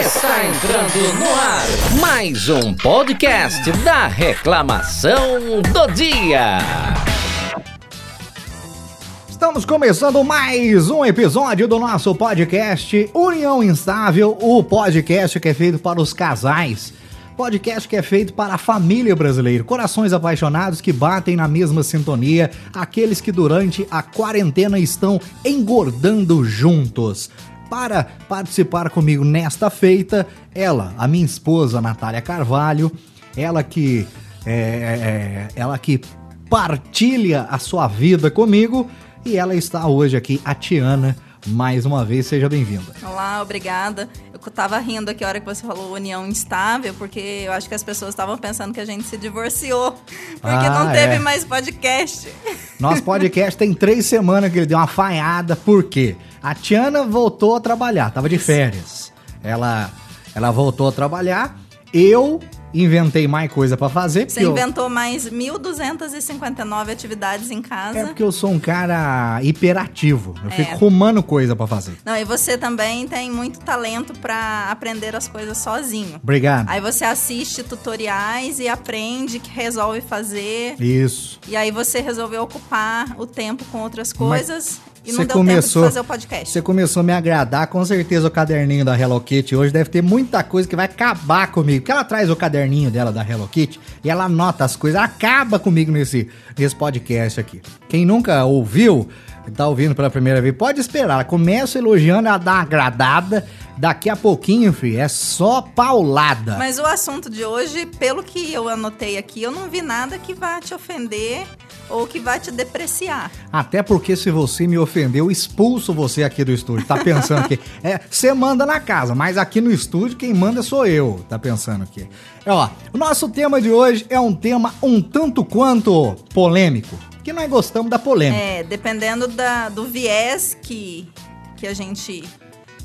Está entrando no ar mais um podcast da Reclamação do Dia. Estamos começando mais um episódio do nosso podcast União Instável, o podcast que é feito para os casais. Podcast que é feito para a família brasileira, corações apaixonados que batem na mesma sintonia, aqueles que durante a quarentena estão engordando juntos. Para participar comigo nesta feita, ela, a minha esposa Natália Carvalho, ela que é, é, ela que partilha a sua vida comigo e ela está hoje aqui, a Tiana. Mais uma vez, seja bem-vinda. Olá, obrigada. Eu tava rindo aqui a hora que você falou união instável, porque eu acho que as pessoas estavam pensando que a gente se divorciou, porque Ah, não teve é. mais podcast. Nosso podcast tem três semanas que ele deu uma falhada, por quê? A Tiana voltou a trabalhar, tava de férias. Ela, ela voltou a trabalhar, eu inventei mais coisa pra fazer. Você porque eu- inventou mais 1.259 atividades em casa. É porque eu sou um cara hiperativo, eu É. fico rumando coisa pra fazer. Não, e você também tem muito talento pra aprender as coisas sozinho. Obrigado. Aí você assiste tutoriais e aprende que resolve fazer. Isso. E aí você resolveu ocupar o tempo com outras coisas e você não deu começou- tempo de fazer o podcast. Você começou a me agradar, com certeza o caderninho da Hello Kitty hoje deve ter muita coisa que vai acabar comigo. Porque ela traz o caderninho dela da Hello Kitty e ela anota as coisas, ela acaba comigo nesse, nesse podcast aqui. Quem nunca ouviu, tá ouvindo pela primeira vez, pode esperar. Ela começa elogiando, ela dá uma agradada. Daqui a pouquinho, filho, é só paulada. Mas o assunto de hoje, pelo que eu anotei aqui, eu não vi nada que vá te ofender ou que vá te depreciar. Até porque se você me ofendeu, eu expulso você aqui do estúdio. Tá pensando que é, você manda na casa, mas aqui no estúdio quem manda sou eu. Tá pensando que. Ó, o nosso tema de hoje é um tema um tanto quanto polêmico, que nós gostamos da polêmica. É, dependendo da, do viés que, que a gente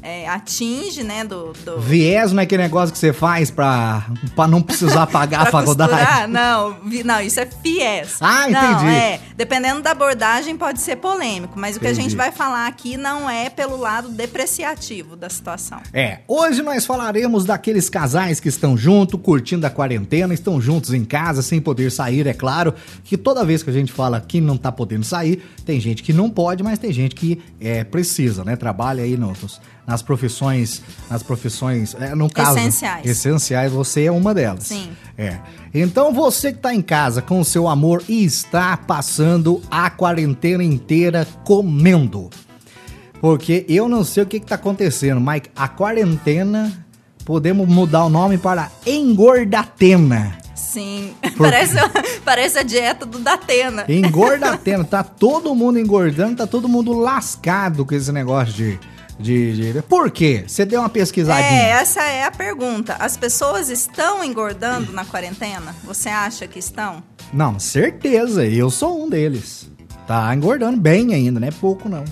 é, atinge, né? Do, do Viés não é aquele negócio que você faz pra, pra não precisar pagar a faculdade. costurar. Não, vi- não, isso é fiés. Ah, Não, entendi. é. Dependendo da abordagem, pode ser polêmico. Mas o que a Entendi. gente vai falar aqui não é pelo lado depreciativo da situação. É, hoje nós falaremos daqueles casais que estão juntos, curtindo a quarentena, estão juntos em casa, sem poder sair, é claro. Que toda vez que a gente fala que não tá podendo sair, tem gente que não pode, mas tem gente que é, precisa, né? Trabalha aí nos, nas profissões, nas profissões, é, no caso... Essenciais. Essenciais, você é uma delas. Sim. É. Então você que tá em casa com o seu amor e está passando a quarentena inteira comendo. Porque eu não sei o que, que tá acontecendo, Mike. A quarentena, podemos mudar o nome para engordatena. Sim. Parece, parece a dieta do Datena. Engordatena. tá todo mundo engordando, tá todo mundo lascado com esse negócio de. De, de... Por quê? Você deu uma pesquisadinha. É, essa é a pergunta. As pessoas estão engordando na quarentena? Você acha que estão? Não, certeza. Eu sou um deles. Tá engordando bem ainda, não é pouco não.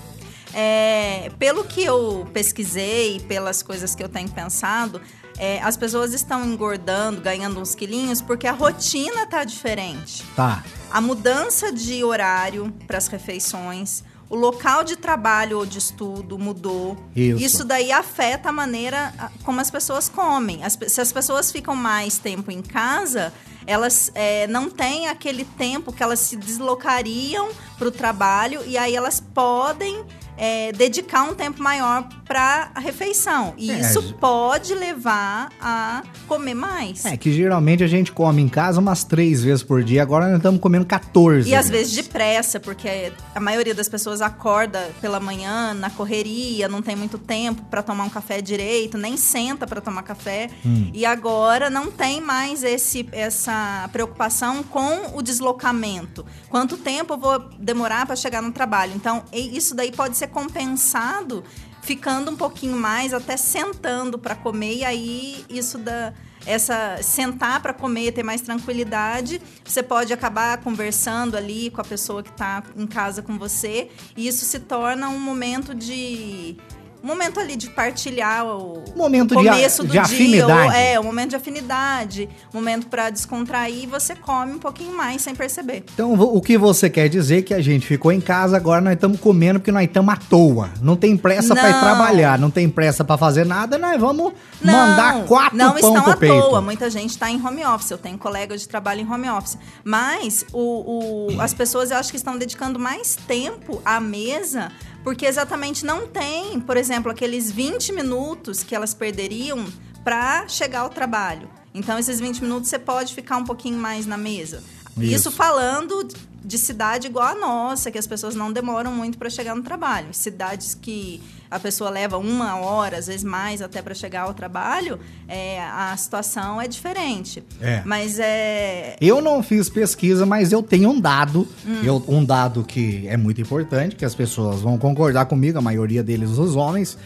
É, pelo que eu pesquisei, pelas coisas que eu tenho pensado, é, as pessoas estão engordando, ganhando uns quilinhos, porque a rotina tá diferente. Tá. A mudança de horário para as refeições, o local de trabalho ou de estudo mudou. Isso. daí afeta a maneira como as pessoas comem. As se as pessoas ficam mais tempo em casa, elas é, não têm aquele tempo que elas se deslocariam para o trabalho e aí elas podem é, dedicar um tempo maior para a refeição. E É, isso pode levar a comer mais. É que geralmente a gente come em casa umas três vezes por dia, agora nós estamos comendo 14. E às vezes depressa, porque a maioria das pessoas acorda pela manhã na correria, não tem muito tempo para tomar um café direito, nem senta para tomar café. Hum. E agora não tem mais esse, essa preocupação com o deslocamento. Quanto tempo eu vou demorar para chegar no trabalho? Então, e- isso daí pode ser compensado ficando um pouquinho mais, até sentando para comer, e aí isso dá essa sentar para comer, ter mais tranquilidade, você pode acabar conversando ali com a pessoa que está em casa com você, e isso se torna um momento de momento ali de partilhar o Momento de começo a- do de dia, afinidade. ou- é, um momento de afinidade, um momento pra descontrair, e você come um pouquinho mais sem perceber. Então, o que você quer dizer é que a gente ficou em casa, agora nós estamos comendo porque nós estamos à toa. Não tem pressa pra ir Não. trabalhar, não tem pressa pra fazer nada, nós vamos mandar quatro não pão estão à peito. toa. Muita gente está em home office. Eu tenho colegas de trabalho em home office. Mas o, o- as pessoas, eu acho que estão dedicando mais tempo à mesa porque exatamente não tem, por exemplo, aqueles 20 minutos que elas perderiam para chegar ao trabalho. Então, esses 20 minutos você pode ficar um pouquinho mais na mesa. Isso. Isso falando de cidade igual a nossa, que as pessoas não demoram muito para chegar no trabalho. Cidades que a pessoa leva uma hora, às vezes mais, até para chegar ao trabalho, é, a situação é diferente. É. Mas é. Eu não fiz pesquisa, mas eu tenho um dado, Hum. eu- um dado que é muito importante, que as pessoas vão concordar comigo, a maioria deles os homens,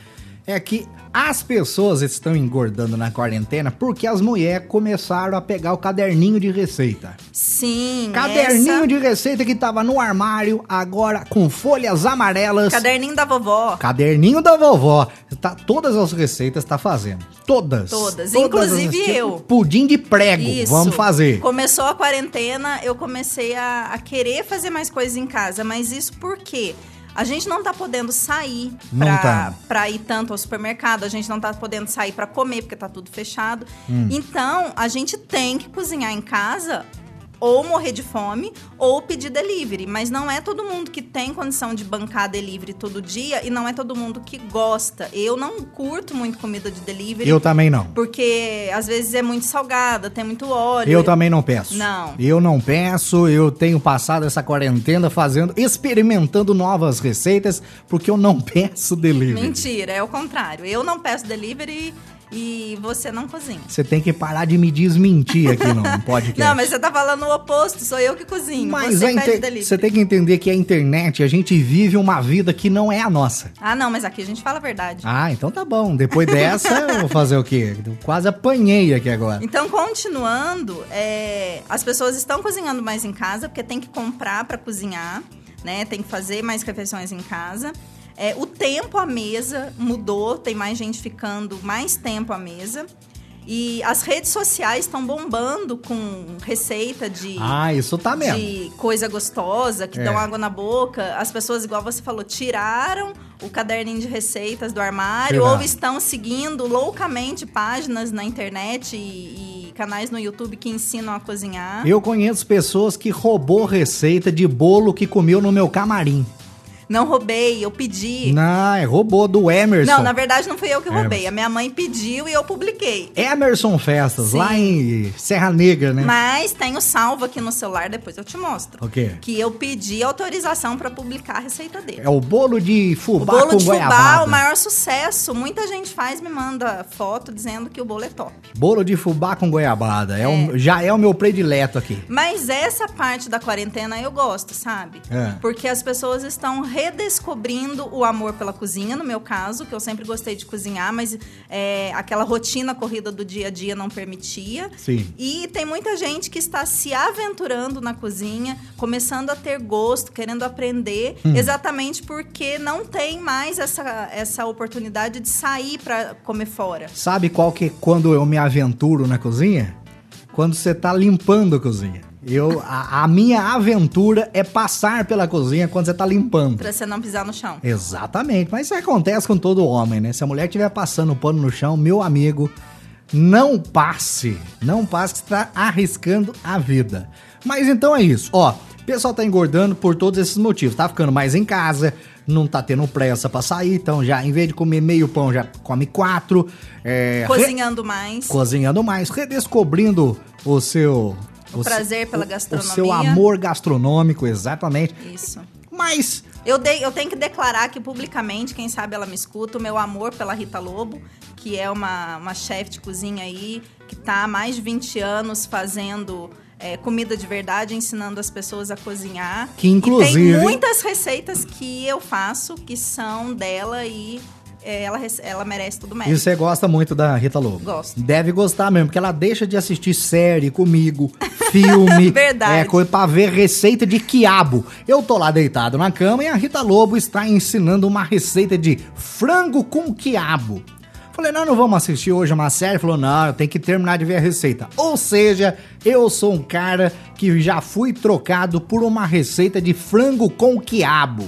é que as pessoas estão engordando na quarentena porque as mulheres começaram a pegar o caderninho de receita. Sim. Caderninho essa- de receita que tava no armário, agora com folhas amarelas. Caderninho da vovó. Caderninho da vovó. Tá, todas as receitas tá fazendo. Todas. Todas. Inclusive as- eu. Pudim de prego. Isso. Vamos fazer. Começou a quarentena, eu comecei a, a querer fazer mais coisas em casa. Mas isso por quê? A gente não tá podendo sair pra, tá. pra ir tanto ao supermercado, a gente não tá podendo sair pra comer, porque tá tudo fechado. Hum. Então, a gente tem que cozinhar em casa ou morrer de fome ou pedir delivery. Mas não é todo mundo que tem condição de bancar delivery todo dia e não é todo mundo que gosta. Eu não curto muito comida de delivery. Eu também não. Porque às vezes é muito salgada, tem muito óleo. Eu também não peço. Não. Eu não peço, eu tenho passado essa quarentena fazendo, experimentando novas receitas, porque eu não peço delivery. Mentira, é o contrário. Eu não peço delivery e você não cozinha. Você tem que parar de me desmentir aqui no podcast. Não, mas você tá falando o oposto, sou eu que cozinho. Mas você inter- você tem que entender que a internet, a gente vive uma vida que não é a nossa. Ah, não, mas aqui a gente fala a verdade. Ah, então tá bom. Depois dessa, eu vou fazer o quê? Eu quase apanhei aqui agora. Então, continuando, é, as pessoas estão cozinhando mais em casa, porque tem que comprar para cozinhar, né? Tem que fazer mais refeições em casa. É, o tempo à mesa mudou, tem mais gente ficando mais tempo à mesa. E as redes sociais estão bombando com receita de, Ah, isso tá mesmo. de coisa gostosa, que É. dão água na boca. As pessoas, igual você falou, tiraram o caderninho de receitas do armário ou estão seguindo loucamente páginas na internet e, e canais no YouTube que ensinam a cozinhar. Eu conheço pessoas que roubou receita de bolo que comeu no meu camarim. Não roubei, eu pedi. Não, é roubou do Emerson. Não, na verdade não fui eu que É, roubei. A minha mãe pediu e eu publiquei. Emerson Festas, Sim. lá em Serra Negra, né? Mas tenho salvo aqui no celular, depois eu te mostro. O quê? Que eu pedi autorização para publicar a receita dele. É o bolo de O fubá bolo com de fubá, goiabada. o maior sucesso. Muita gente faz, me manda foto dizendo que o bolo é top. Bolo de fubá com goiabada. É o- já é o meu predileto aqui. Mas essa parte da quarentena eu gosto, sabe? É. Porque as pessoas estão redescobrindo o amor pela cozinha, no meu caso, que eu sempre gostei de cozinhar, mas é, aquela rotina corrida do dia a dia não permitia. Sim. E tem muita gente que está se aventurando na cozinha, começando a ter gosto, querendo aprender, Hum. exatamente porque não tem mais essa, essa oportunidade de sair para comer fora. Sabe qual que é quando eu me aventuro na cozinha? Quando você tá limpando a cozinha. Eu, a, a minha aventura é passar pela cozinha quando você tá limpando. Pra você não pisar no chão. Exatamente, mas isso acontece com todo homem, né? Se a mulher estiver passando o pano no chão, meu amigo, não passe. Não passe que você tá arriscando a vida. Mas então é isso, ó. O pessoal tá engordando por todos esses motivos. Tá ficando mais em casa, não tá tendo pressa pra sair, então já, em vez de comer meio pão, já come quatro. É, re- Cozinhando mais. cozinhando mais, redescobrindo o seu... O prazer pela o- gastronomia. O seu amor gastronômico, exatamente. Isso. Mas Eu, dei, eu tenho que declarar aqui publicamente, quem sabe ela me escuta, o meu amor pela Rita Lobo, que é uma, uma chefe de cozinha aí, que tá há mais de 20 anos fazendo é, comida de verdade, ensinando as pessoas a cozinhar. Que, E inclusive- tem muitas receitas que eu faço que são dela e ela, rece- ela merece tudo E mérito. você gosta muito da Rita Lobo? Gosto. Deve gostar mesmo, porque ela deixa de assistir série comigo, filme. Verdade. É, coisa pra ver receita de quiabo. Eu tô lá deitado na cama e a Rita Lobo está ensinando uma receita de frango com quiabo. Falei, não, não vamos assistir hoje uma série. Falou, não, tenho que terminar de ver a receita. Ou seja, eu sou um cara que já fui trocado por uma receita de frango com quiabo.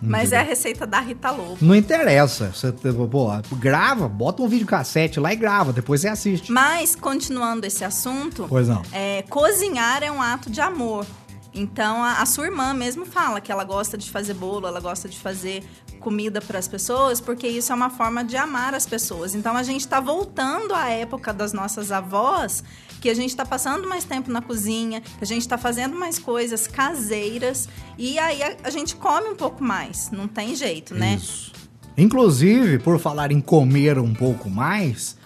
Mas é a receita da Rita Lobo. Não interessa. Você, pô, grava, bota um vídeo cassete lá e grava, depois você assiste. Mas, continuando esse assunto, Pois não. é, cozinhar é um ato de amor. Então, a, a sua irmã mesmo fala que ela gosta de fazer bolo, ela gosta de fazer comida para as pessoas, porque isso é uma forma de amar as pessoas. Então, a gente está voltando à época das nossas avós, que a gente está passando mais tempo na cozinha, que a gente está fazendo mais coisas caseiras, e aí a, a gente come um pouco mais. Não tem jeito, né? Isso. Inclusive, por falar em comer um pouco mais,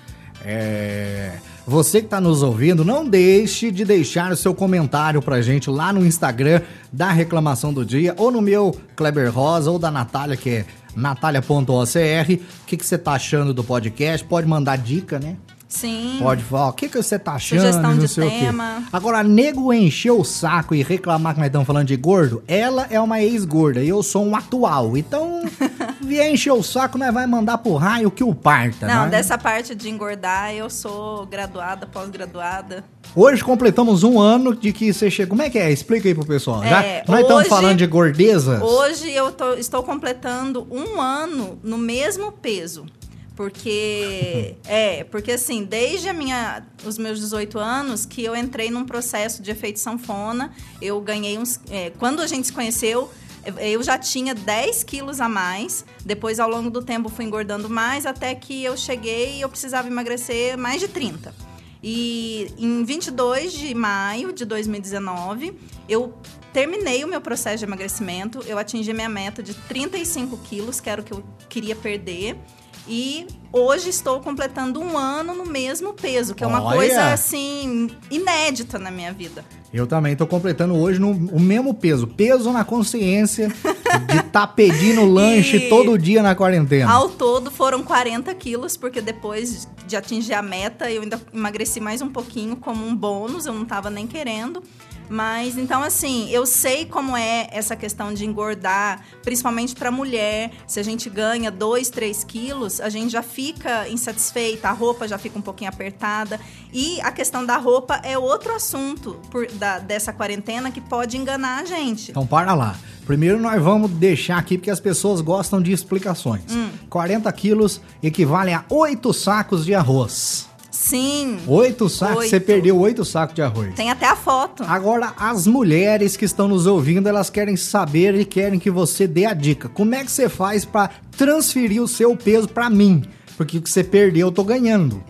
é, você que está nos ouvindo, não deixe de deixar o seu comentário pra gente lá no Instagram da Reclamação do Dia, ou no meu Kleber Rosa, ou da Natália, que é natalia.ocr. O que, você tá achando do podcast? Pode mandar dica, né? Sim. Pode falar, o que, que você tá achando? Sugestão de tema. Agora, nego encher o saco e reclamar que nós estamos falando de gordo, ela é uma ex-gorda e eu sou um atual. Então, vier encher o saco, nós vai mandar pro raio que o parta. Não, né? dessa parte de engordar, eu sou graduada, pós-graduada. Hoje completamos um ano de que você chegou. Como é que é? Explica aí pro pessoal. Já, É, nós estamos hoje- falando de gordezas. Hoje eu tô- estou completando um ano no mesmo peso. Porque, é, porque assim, desde a minha, os meus 18 anos que eu entrei num processo de efeito sanfona, eu ganhei uns. é, quando a gente se conheceu, eu já tinha 10 quilos a mais. Depois, ao longo do tempo, fui engordando mais, até que eu cheguei e eu precisava emagrecer mais de 30. E em 22 de maio de 2019, eu terminei o meu processo de emagrecimento. Eu atingi minha meta de 35 quilos, que era o que eu queria perder. E hoje estou completando um ano no mesmo peso, que é uma Olha! coisa assim inédita na minha vida. Eu também tô completando hoje no, o mesmo peso. Peso na consciência de estar pedindo lanche E- todo dia na quarentena. Ao todo foram 40 quilos, porque depois de atingir a meta, eu ainda emagreci mais um pouquinho como um bônus, eu não estava nem querendo. Mas então, assim, eu sei como é essa questão de engordar, principalmente para mulher. Se a gente ganha 2, 3 quilos, a gente já fica insatisfeita, a roupa já fica um pouquinho apertada. E a questão da roupa é outro assunto por- da- dessa quarentena que pode enganar a gente. Então para lá. Primeiro nós vamos deixar aqui porque as pessoas gostam de explicações. Hum. 40 quilos equivalem a 8 sacos de arroz. Sim, 8 sacos, Oito. você perdeu 8 sacos de arroz. tem até a foto. Agora, as mulheres que estão nos ouvindo, elas querem saber e querem que você dê a dica. Como é que você faz pra transferir o seu peso pra mim? Porque o que você perdeu, eu tô ganhando.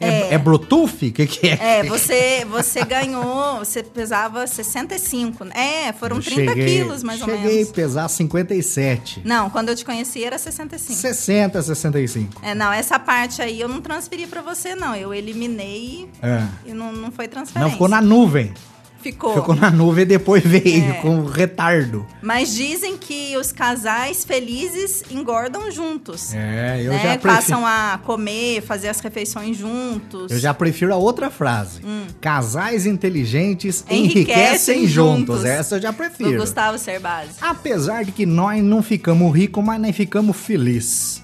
É, É. é Bluetooth? O que, que é? É, você, você ganhou, você pesava 65. né? É, foram Eu 30 cheguei- quilos, mais ou Cheguei menos. a pesar 57. Não, quando eu te conheci era 65. 60, 65. É, não, essa parte aí eu não transferi pra você, não. Eu eliminei É. e não, não foi transferência. Não, ficou na nuvem. Ficou. Ficou na nuvem e depois veio É. com retardo. Mas dizem que os casais felizes engordam juntos. É, eu né? já prefiro. Passam a comer, fazer as refeições juntos. Eu já prefiro a outra frase. Casais inteligentes enriquecem, Hum. Enriquecem juntos. juntos. Essa eu já Do prefiro. Gustavo Cerbasi. Apesar de que nós não ficamos ricos, mas nem ficamos felizes.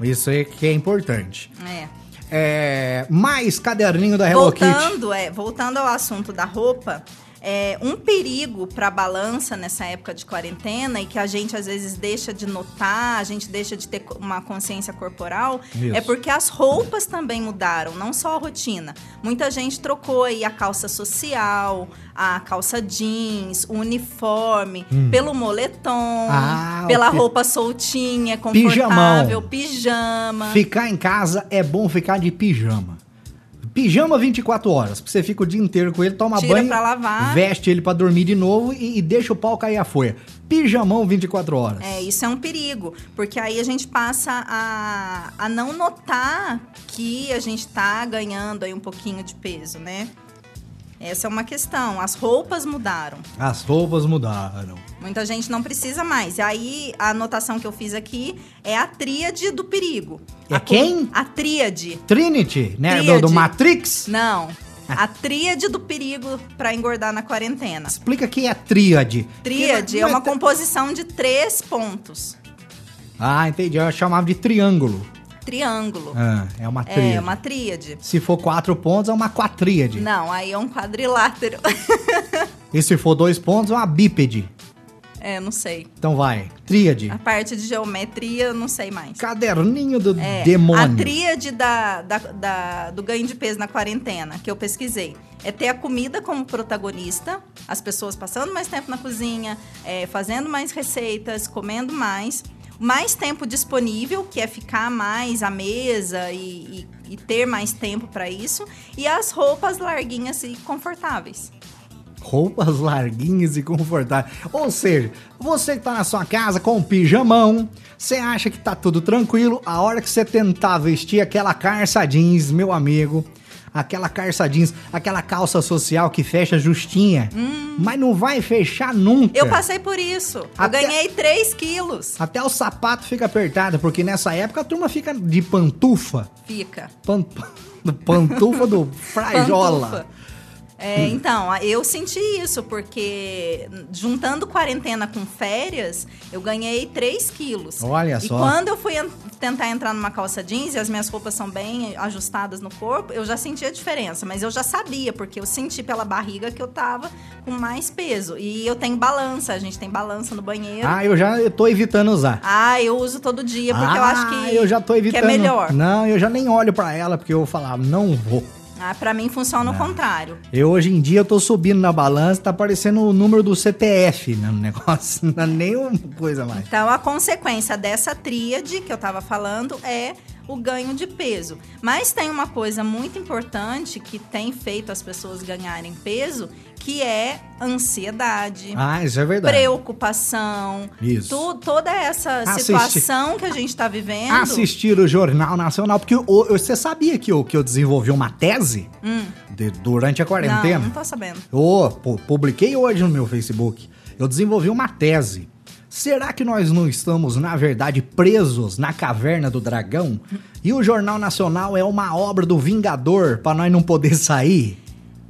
Isso é que é importante. É. É, mais caderninho da Hello Kitty. Voltando, é, voltando ao assunto da roupa, é, um perigo para a balança nessa época de quarentena e que a gente às vezes deixa de notar, a gente deixa de ter uma consciência corporal, Isso. é porque as roupas também mudaram, não só a rotina. Muita gente trocou aí a calça social, a calça jeans, o uniforme, pelo moletom, Hum. Ah, pela roupa soltinha, Pijamão. confortável, pijama. Ficar em casa é bom ficar de pijama. Pijama 24 horas. porque Você fica o dia inteiro com ele, toma Tira banho, pra lavar. veste ele pra dormir de novo e, e deixa o pau cair a folha. Pijamão 24 horas. É, isso é um perigo, porque aí a gente passa a, a não notar que a gente tá ganhando aí um pouquinho de peso, né? Essa é uma questão. As roupas mudaram. As roupas mudaram. Muita gente não precisa mais. E aí, a anotação que eu fiz aqui é a tríade do perigo. É A quem? A tríade. Trinity, né? Do, Tríade. do Matrix? Não. A tríade do perigo pra engordar na quarentena. Explica que é tríade. Tríade é não- uma não composição de três pontos. Ah, entendi. Eu chamava de triângulo. Triângulo. Ah, é uma tríade. É, uma tríade. Se for quatro pontos, é uma quatríade. Não, aí é um quadrilátero. E se for dois pontos, é uma bípede. É, não sei. Então vai. Tríade. A parte de geometria, eu não sei mais. Caderninho do É, demônio. A tríade da, da- da- do ganho de peso na quarentena, que eu pesquisei, é ter a comida como protagonista, as pessoas passando mais tempo na cozinha, é, fazendo mais receitas, comendo mais, mais tempo disponível, que é ficar mais à mesa e, e- e ter mais tempo para isso, e as roupas larguinhas e confortáveis. Roupas larguinhas e confortáveis. Ou seja, você que tá na sua casa com um pijamão, você acha que tá tudo tranquilo, a hora que você tentar vestir aquela calça jeans, meu amigo, aquela calça jeans, aquela calça social que fecha justinha, mas não vai fechar nunca. Hum. Eu passei por isso. Eu Até- ganhei 3 quilos. Até o sapato fica apertado, porque nessa época a turma fica de pantufa. Fica. Pan- pantufa do frajola. Pantufa. É, então, eu senti isso, porque juntando quarentena com férias, eu ganhei 3 quilos. Olha e só. quando eu fui en- tentar entrar numa calça jeans e as minhas roupas são bem ajustadas no corpo, eu já senti a diferença. Mas eu já sabia, porque eu senti pela barriga que eu tava com mais peso. E eu tenho balança, a gente tem balança no banheiro. Ah, eu já eu tô evitando usar. Ah, eu uso todo dia, porque eu acho que, Ah, eu já tô que evitando. é melhor. Não, eu já nem olho pra ela, porque eu vou falar, não vou. Ah, pra mim funciona o contrário. Eu hoje em dia eu tô subindo na balança, tá aparecendo o número do CPF no negócio, não é nem uma coisa mais. Então, a consequência dessa tríade que eu tava falando é o ganho de peso. Mas tem uma coisa muito importante que tem feito as pessoas ganharem peso, que é ansiedade. Ah, isso é verdade. Preocupação, Isso. tu- toda essa Assistir. situação que a gente tá vivendo. Assistir o Jornal Nacional, porque o- você sabia que eu, que eu desenvolvi uma tese Hum, de- durante a não, quarentena? não tô sabendo. Pu- publiquei hoje no meu Facebook. Eu desenvolvi uma tese. Será que nós não estamos, na verdade, presos na caverna do dragão? E o Jornal Nacional é uma obra do Vingador pra nós não poder sair?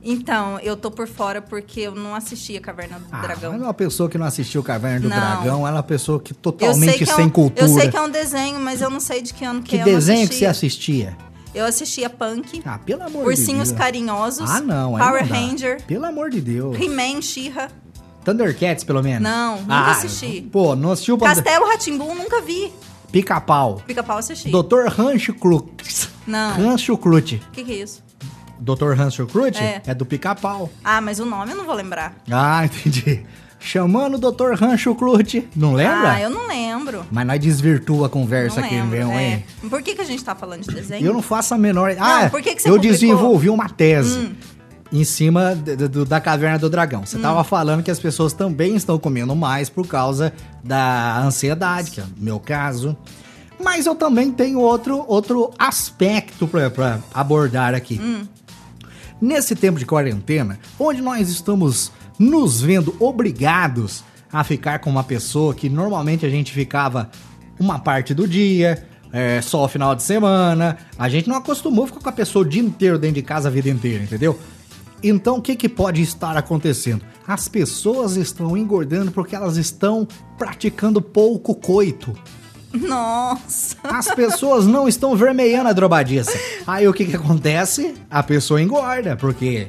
Então, eu tô por fora porque eu não assisti a Caverna do Ah, Dragão. mas uma pessoa que não assistiu Caverna do Não. Dragão, ela é uma pessoa que totalmente que é sem um, cultura. Eu sei que é um desenho, mas eu não sei de que ano que, Que é. não desenho que você assistia. Eu assistia Punk, Ah, pelo amor Ursinhos de Deus. Carinhosos, Ah, não. Power não. Ranger, Pelo amor de Deus. He-Man, She-Ra, Thundercats, pelo menos. Não, nunca ah, assisti. Pô, não assistiu pra... Castelo Ratimbum, nunca vi. Pica-pau. Pica-pau assisti. Dr. Rancho Cruz. Não. Rancho Crute. O que, que é isso? Dr. Rancho Crute É. é do pica-pau. Ah, mas o nome eu não vou lembrar. Ah, entendi. Chamando o Dr. Rancho Crute. Não lembra? Ah, eu não lembro. Mas nós desvirtua a conversa não aqui lembro. mesmo, é. hein? Por que, que a gente tá falando de desenho? Eu não faço a menor... ah, por que que você eu publicou? Hum. desenvolvi uma tese. Em cima da Caverna do Dragão. Você tava falando que as pessoas também estão comendo mais por causa da ansiedade, que é o meu caso. Mas eu também tenho outro, outro aspecto pra abordar aqui. Hum. Nesse tempo de quarentena, onde nós estamos nos vendo obrigados a ficar com uma pessoa que normalmente a gente ficava uma parte do dia, é, só o final de semana, a gente não acostumou ficar com a pessoa o dia inteiro dentro de casa a vida inteira, entendeu? Então o que, que pode estar acontecendo? As pessoas estão engordando porque elas estão praticando pouco coito. Nossa. As pessoas não estão vermelhando a drobadiça. Aí o que que acontece? A pessoa engorda, porque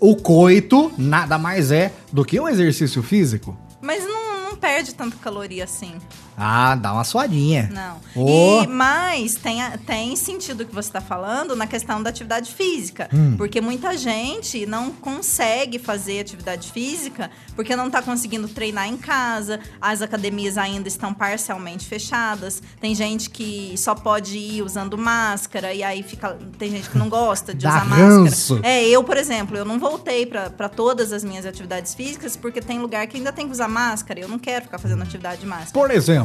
o coito nada mais é do que um exercício físico. Mas não, não perde tanta caloria assim. Ah, dá uma suadinha. Não. Ô. E, mas tem, tem sentido o que você está falando na questão da atividade física. Hum. Porque muita gente não consegue fazer atividade física porque não está conseguindo treinar em casa. As academias ainda estão parcialmente fechadas. Tem gente que só pode ir usando máscara e aí fica. Tem gente que não gosta de Dá usar ranço. máscara. É, eu, por exemplo, eu não voltei para todas as minhas atividades físicas porque tem lugar que ainda tem que usar máscara. e Eu não quero ficar fazendo atividade de máscara. Por exemplo,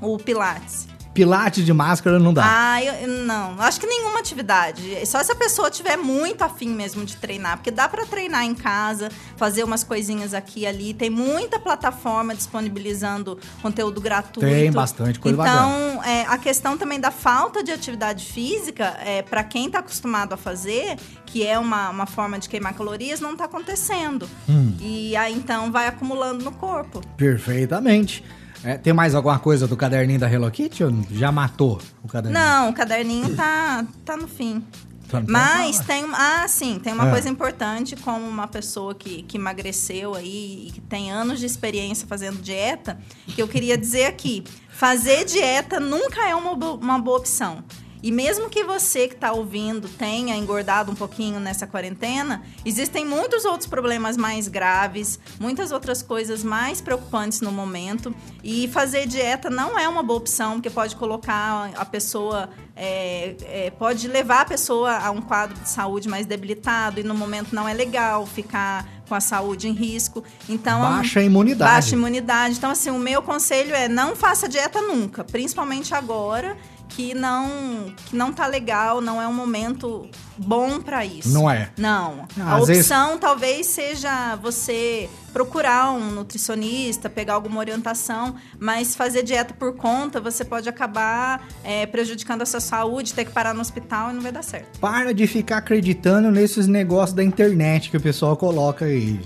O Pilates. Pilates de máscara não dá. Ah, eu, eu não. Acho que nenhuma atividade. Só se a pessoa tiver muito afim mesmo de treinar. Porque dá para treinar em casa, fazer umas coisinhas aqui e ali. Tem muita plataforma disponibilizando conteúdo gratuito. Tem bastante coisa Então, é, a questão também da falta de atividade física, é, para quem está acostumado a fazer, que é uma, uma forma de queimar calorias, não está acontecendo. Hum. E aí, então, vai acumulando no corpo. Perfeitamente. É, tem mais alguma coisa do caderninho da Hello Kitty ou já matou o caderninho? Não, o caderninho tá, tá no fim. Fim? Mas tem. Ah, sim, tem uma É. coisa importante, como uma pessoa que, que emagreceu aí e que tem anos de experiência fazendo dieta, que eu queria dizer aqui: fazer dieta nunca é uma, uma boa opção. E mesmo que você que está ouvindo tenha engordado um pouquinho nessa quarentena, existem muitos outros problemas mais graves, muitas outras coisas mais preocupantes no momento. E fazer dieta não é uma boa opção, porque pode colocar a pessoa, é, é, pode levar a pessoa a um quadro de saúde mais debilitado e no momento não é legal ficar com a saúde em risco. Então Baixa a imunidade. Baixa imunidade. Então, assim, o meu conselho é não faça dieta nunca, principalmente agora que não que não tá legal, não é um momento bom para isso. Não é. Não. Ah, a às vezes- opção talvez seja você procurar um nutricionista, pegar alguma orientação, mas fazer dieta por conta, você pode acabar é, prejudicando a sua saúde, ter que parar no hospital e não vai dar certo. Para de ficar acreditando nesses negócios da internet que o pessoal coloca aí.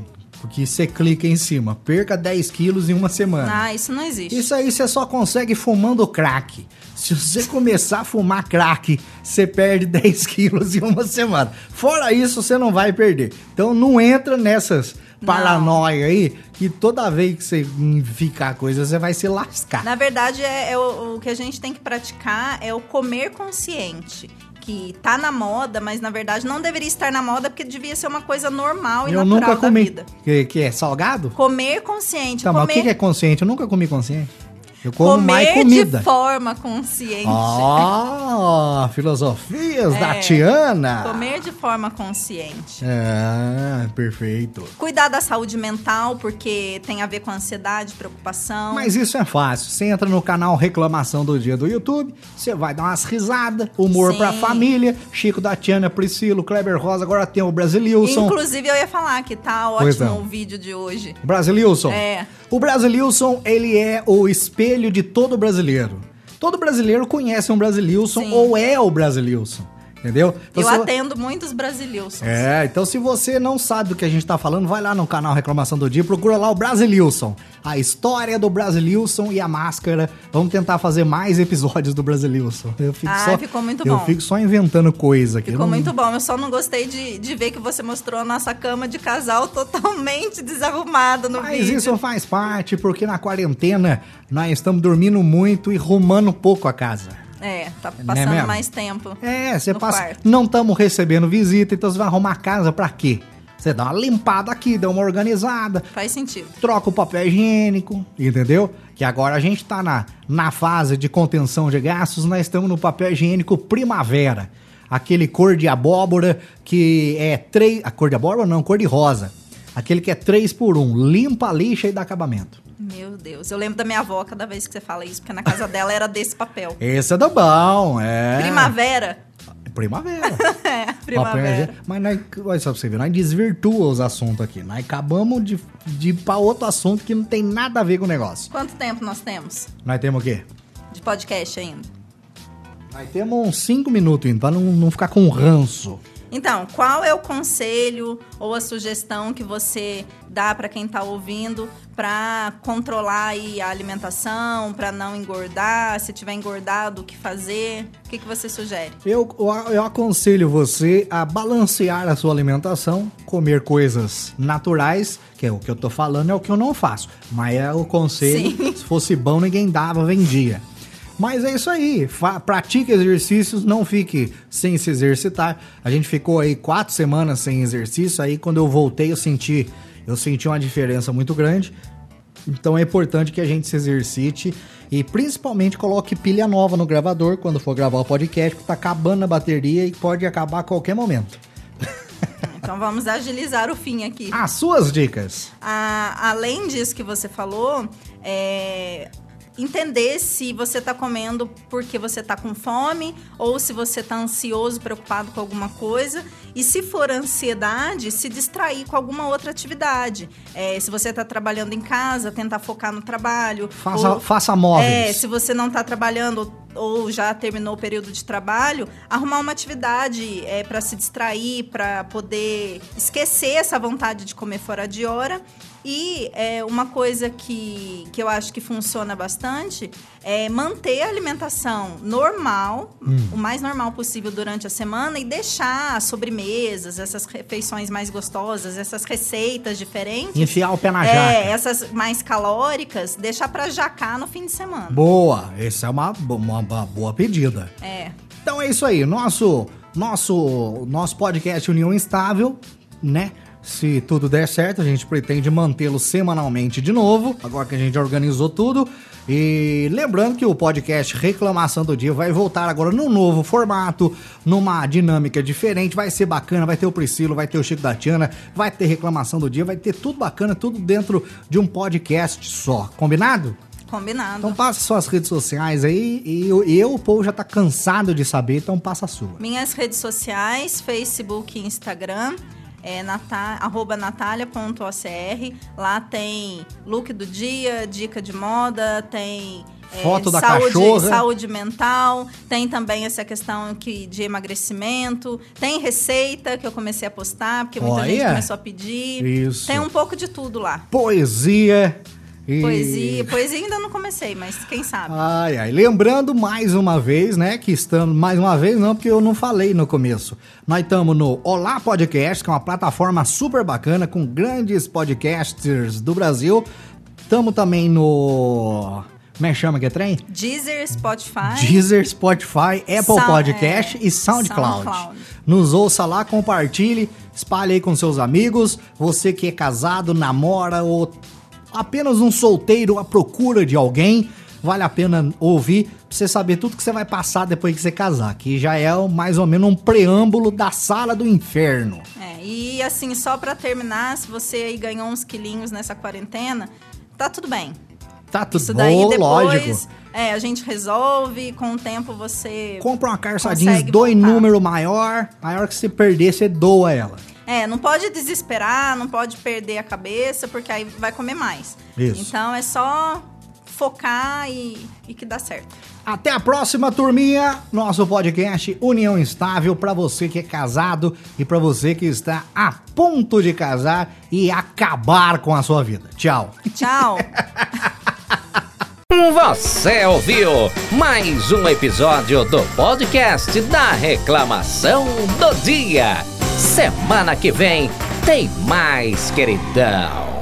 Porque você clica em cima. Perca 10 quilos em uma semana. Ah, isso não existe. Isso aí você só consegue fumando crack. Se você começar a fumar crack, você perde 10 quilos em uma semana. Fora isso, você não vai perder. Então não entra nessas paranoia aí, que toda vez que você ficar coisa, você vai se lascar. Na verdade, é, é o, o que a gente tem que praticar é o comer consciente. Que tá na moda, mas na verdade não deveria estar na moda porque devia ser uma coisa normal e Eu natural nunca da comi. vida. Que, que é salgado? Comer consciente. Tá, mas o comer que é consciente? Eu nunca comi consciente. Eu como comer mais comida. de forma consciente. Ah, filosofias da É. Tiana. Comer de forma consciente. É, perfeito. Cuidar da saúde mental, porque tem a ver com ansiedade, preocupação. Mas isso é fácil. Você entra no canal Reclamação do Dia do YouTube, você vai dar umas risadas, humor Sim. pra família. Chico da Tiana, Priscilo, Kleber Rosa, agora tem o Brasililson. Inclusive, eu ia falar que tá ótimo não. o vídeo de hoje. Brasililson. É. O Brasililson, ele é o espelho de todo brasileiro. Todo brasileiro conhece um Brasililson ou é o Brasililson. Entendeu? Então, eu atendo muitos brasileiros. É, então se você não sabe do que a gente tá falando, vai lá no canal Reclamação do Dia, procura lá o Brasililson. A história do Brasililson e a máscara. Vamos tentar fazer mais episódios do Brasililson. Eu fico Ah, só, ficou muito Eu bom. fico só inventando coisa aqui. Ficou Eu não- muito bom. Eu só não gostei de, de ver que você mostrou a nossa cama de casal totalmente desarrumada no Mas vídeo. isso faz parte, porque na quarentena nós estamos dormindo muito e rumando pouco a casa. É, tá é passando mais tempo. É, você passa. quarto. Não estamos recebendo visita, então você vai arrumar a casa pra quê? Você dá uma limpada aqui, dá uma organizada, Faz sentido. troca o papel higiênico, entendeu? Que agora a gente tá na, na fase de contenção de gastos, nós estamos no papel higiênico primavera. Aquele cor de abóbora que é três. A cor de abóbora não, cor de rosa. Aquele que é 3 por 1 limpa, lixa e dá acabamento. Meu Deus. Eu lembro da minha avó cada vez que você fala isso, porque na casa dela era desse papel. Esse é do bom, é. Primavera? Primavera. É, primavera. Mas nós, olha só pra você ver, nós desvirtua os assuntos aqui. Nós acabamos de, de ir pra outro assunto que não tem nada a ver com o negócio. Quanto tempo nós temos Nós temos o quê? de podcast ainda? Nós temos uns 5 minutos ainda, pra não, não ficar com ranço. Então, qual é o conselho ou a sugestão que você dá para quem está ouvindo para controlar aí a alimentação, para não engordar? Se tiver engordado, o que fazer? O que, que você sugere? Eu, eu aconselho você a balancear a sua alimentação, comer coisas naturais, que é o que eu tô falando, é o que eu não faço. Mas é o conselho, Sim. se fosse bom, ninguém dava, vendia. Mas é isso aí, fa- pratique exercícios, não fique sem se exercitar. A gente ficou aí quatro semanas sem exercício, aí quando eu voltei eu senti, eu senti uma diferença muito grande. Então é importante que a gente se exercite e principalmente coloque pilha nova no gravador quando for gravar o podcast, porque tá acabando a bateria e pode acabar a qualquer momento. Então vamos agilizar o fim aqui. As suas dicas. A- além disso que você falou, é, entender se você está comendo porque você está com fome ou se você está ansioso, preocupado com alguma coisa. E se for ansiedade, se distrair com alguma outra atividade. É, se você está trabalhando em casa, tentar focar no trabalho. Faça, ou, faça móveis. É, se você não está trabalhando ou já terminou o período de trabalho, arrumar uma atividade é, para se distrair, para poder esquecer essa vontade de comer fora de hora. E é, uma coisa que, que eu acho que funciona bastante é manter a alimentação normal, Hum. o mais normal possível durante a semana e deixar as sobremesas, essas refeições mais gostosas, essas receitas diferentes. Enfiar o pé na É, jaca. essas mais calóricas, deixar para jacar no fim de semana. Boa, essa é uma, uma, uma boa pedida. É. Então é isso aí, nosso nosso nosso podcast União Instável, né? Se tudo der certo, a gente pretende mantê-lo semanalmente de novo, agora que a gente organizou tudo. E lembrando que o podcast Reclamação do Dia vai voltar agora num novo formato, numa dinâmica diferente, vai ser bacana, vai ter o Priscilo, vai ter o Chico da Tiana, vai ter Reclamação do Dia, vai ter tudo bacana, tudo dentro de um podcast só, combinado? Combinado. Então passa suas redes sociais aí e eu, eu, o povo já tá cansado de saber, então passa a sua. Minhas redes sociais, Facebook e Instagram, é nata, arroba natalia.ocr. Lá tem look do dia, dica de moda, tem é, Foto da saúde, cachorra. saúde mental, tem também essa questão que, de emagrecimento, tem receita que eu comecei a postar, porque muita Olha. gente começou a pedir. Isso. Tem um pouco de tudo lá. Poesia. E... Poesia, poesia ainda não comecei, mas quem sabe. Ai, ai. Lembrando mais uma vez, né, que estamos. Mais uma vez, não, porque eu não falei no começo. Nós estamos no Olá Podcast, que é uma plataforma super bacana com grandes podcasters do Brasil. Estamos também no. Como é que chama que é trem? Deezer, Spotify. Deezer, Spotify, Apple Sound- Podcast é, e SoundCloud. SoundCloud. Nos ouça lá, compartilhe, espalhe aí com seus amigos. Você que é casado, namora ou apenas um solteiro à procura de alguém, vale a pena ouvir pra você saber tudo que você vai passar depois que você casar. Que já é mais ou menos um preâmbulo da sala do inferno. É, e assim, só pra terminar, se você aí ganhou uns quilinhos nessa quarentena, tá tudo bem. Tá tudo Isso bom, daí depois, lógico. é, a gente resolve, com o tempo você... Compra uma calça jeans do número maior, maior que você perder, você doa ela. É, não pode desesperar, não pode perder a cabeça, porque aí vai comer mais. Isso. Então é só focar e, e que dá certo. Até a próxima, turminha. Nosso podcast União Estável para você que é casado e para você que está a ponto de casar e acabar com a sua vida. Tchau. Tchau! Você ouviu mais um episódio do podcast da Reclamação do Dia. Semana que vem tem mais, queridão.